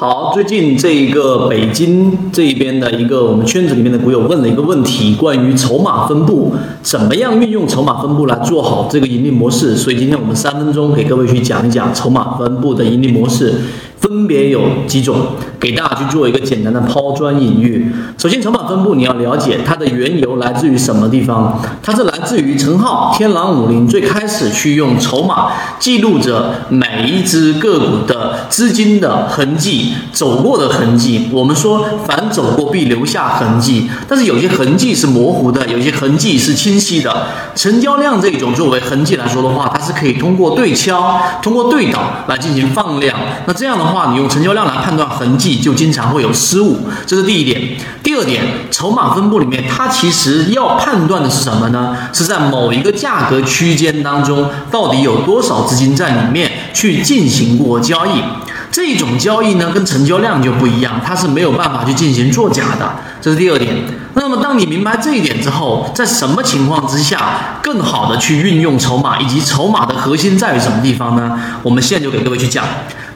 好，最近这一个北京这一边的一个我们圈子里面的股友问了一个问题，关于筹码分布，怎么样运用筹码分布来做好这个盈利模式？所以今天我们三分钟给各位去讲一讲筹码分布的盈利模式。分别有几种，给大家去做一个简单的抛砖引玉。首先，筹码分布你要了解它的缘由来自于什么地方？它是来自于陈浩天狼五零最开始去用筹码记录着每一只个股的资金的痕迹、走过的痕迹。我们说凡走过必留下痕迹，但是有些痕迹是模糊的，有些痕迹是清晰的。成交量这种作为痕迹来说的话，它是可以通过对敲、通过对倒来进行放量。那这样的话。话，你用成交量来判断痕迹，就经常会有失误，这是第一点。第二点，筹码分布里面，它其实要判断的是什么呢？是在某一个价格区间当中，到底有多少资金在里面去进行过交易。这种交易呢，跟成交量就不一样，它是没有办法去进行作假的，这是第二点。那么，当你明白这一点之后，在什么情况之下更好的去运用筹码，以及筹码的核心在于什么地方呢？我们现在就给各位去讲。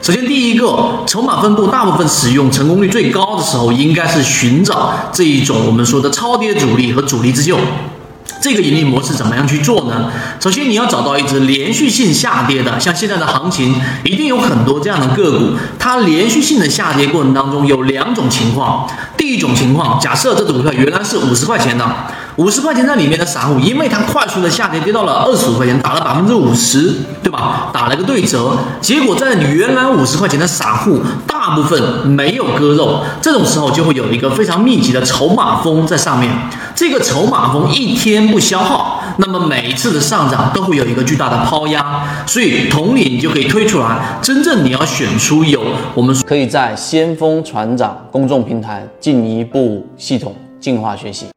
首先，第一个，筹码分布大部分使用成功率最高的时候，应该是寻找这一种我们说的超跌主力和主力自救。这个盈利模式怎么样去做呢？首先，你要找到一只连续性下跌的，像现在的行情，一定有很多这样的个股，它连续性的下跌过程当中有两种情况。第一种情况，假设这只股票原来是五十块钱的，五十块钱在里面的散户，因为它快速的下跌，跌到了二十五块钱，打了百分之五十，对吧？打了个对折，结果在你原来五十块钱的散户，大部分没有割肉，这种时候就会有一个非常密集的筹码峰在上面。这个筹码峰一天不消耗，那么每一次的上涨都会有一个巨大的抛压，所以同理你就可以推出来，真正你要选出有我们可以在先锋船长公众平台进一步系统进化学习。